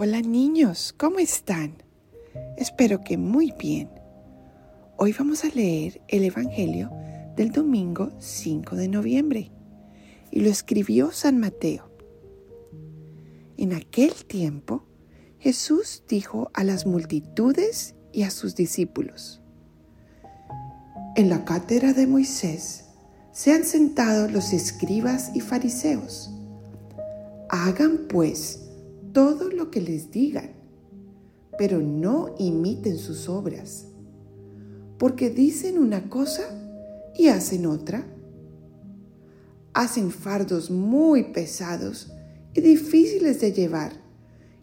Hola niños, ¿cómo están? Espero que muy bien. Hoy vamos a leer el Evangelio del domingo 5 de noviembre y lo escribió San Mateo. En aquel tiempo, Jesús dijo a las multitudes y a sus discípulos, En la cátedra de Moisés se han sentado los escribas y fariseos. Hagan pues todo lo que les digan, pero no imiten sus obras, porque dicen una cosa y hacen otra. Hacen fardos muy pesados y difíciles de llevar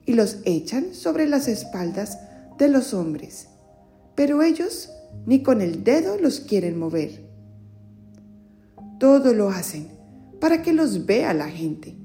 y los echan sobre las espaldas de los hombres, pero ellos ni con el dedo los quieren mover. Todo lo hacen para que los vea la gente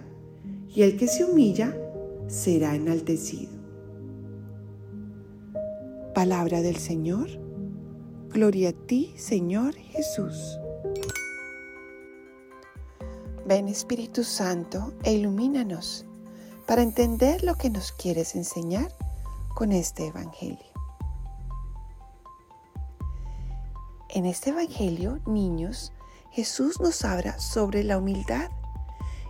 y el que se humilla será enaltecido. Palabra del Señor. Gloria a ti, Señor Jesús. Ven Espíritu Santo e ilumínanos para entender lo que nos quieres enseñar con este Evangelio. En este Evangelio, niños, Jesús nos habla sobre la humildad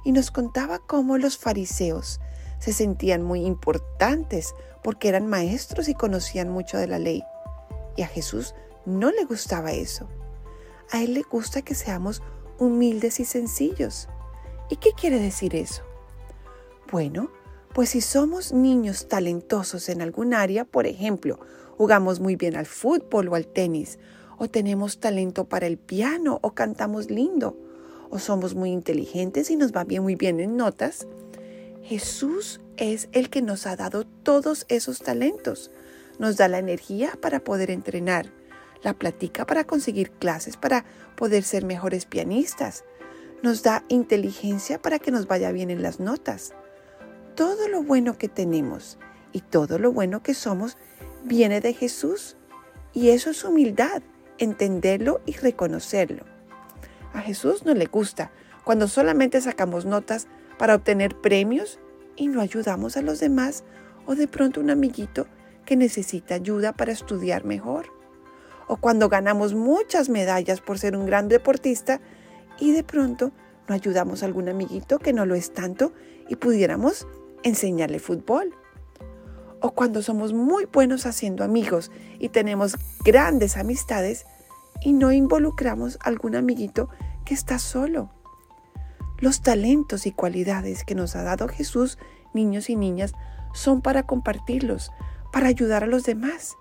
y nos contaba cómo los fariseos se sentían muy importantes porque eran maestros y conocían mucho de la ley. Y a Jesús no le gustaba eso. A Él le gusta que seamos humildes y sencillos. ¿Y qué quiere decir eso? Bueno, pues si somos niños talentosos en algún área, por ejemplo, jugamos muy bien al fútbol o al tenis, o tenemos talento para el piano o cantamos lindo, o somos muy inteligentes y nos va bien muy bien en notas, Jesús es el que nos ha dado todos esos talentos. Nos da la energía para poder entrenar, la platica para conseguir clases, para poder ser mejores pianistas. Nos da inteligencia para que nos vaya bien en las notas. Todo lo bueno que tenemos y todo lo bueno que somos viene de Jesús. Y eso es humildad, entenderlo y reconocerlo. A Jesús no le gusta cuando solamente sacamos notas para obtener premios y no ayudamos a los demás o de pronto un amiguito que necesita ayuda para estudiar mejor. O cuando ganamos muchas medallas por ser un gran deportista y de pronto no ayudamos a algún amiguito que no lo es tanto y pudiéramos enseñarle fútbol. O cuando somos muy buenos haciendo amigos y tenemos grandes amistades y no involucramos a algún amiguito que está solo. Los talentos y cualidades que nos ha dado Jesús, niños y niñas, son para compartirlos, para ayudar a los demás.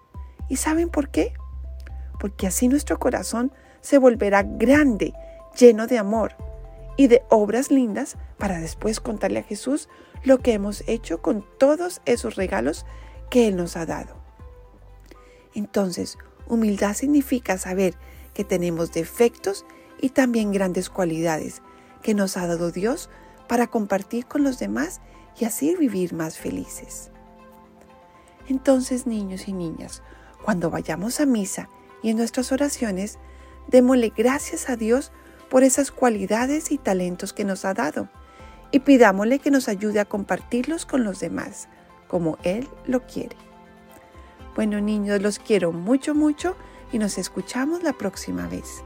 ¿Y saben por qué? Porque así nuestro corazón se volverá grande, lleno de amor y de obras lindas para después contarle a Jesús lo que hemos hecho con todos esos regalos que Él nos ha dado. Entonces, humildad significa saber que tenemos defectos y también grandes cualidades que nos ha dado Dios para compartir con los demás y así vivir más felices. Entonces, niños y niñas, cuando vayamos a misa y en nuestras oraciones, démosle gracias a Dios por esas cualidades y talentos que nos ha dado y pidámosle que nos ayude a compartirlos con los demás, como Él lo quiere. Bueno, niños, los quiero mucho, mucho y nos escuchamos la próxima vez.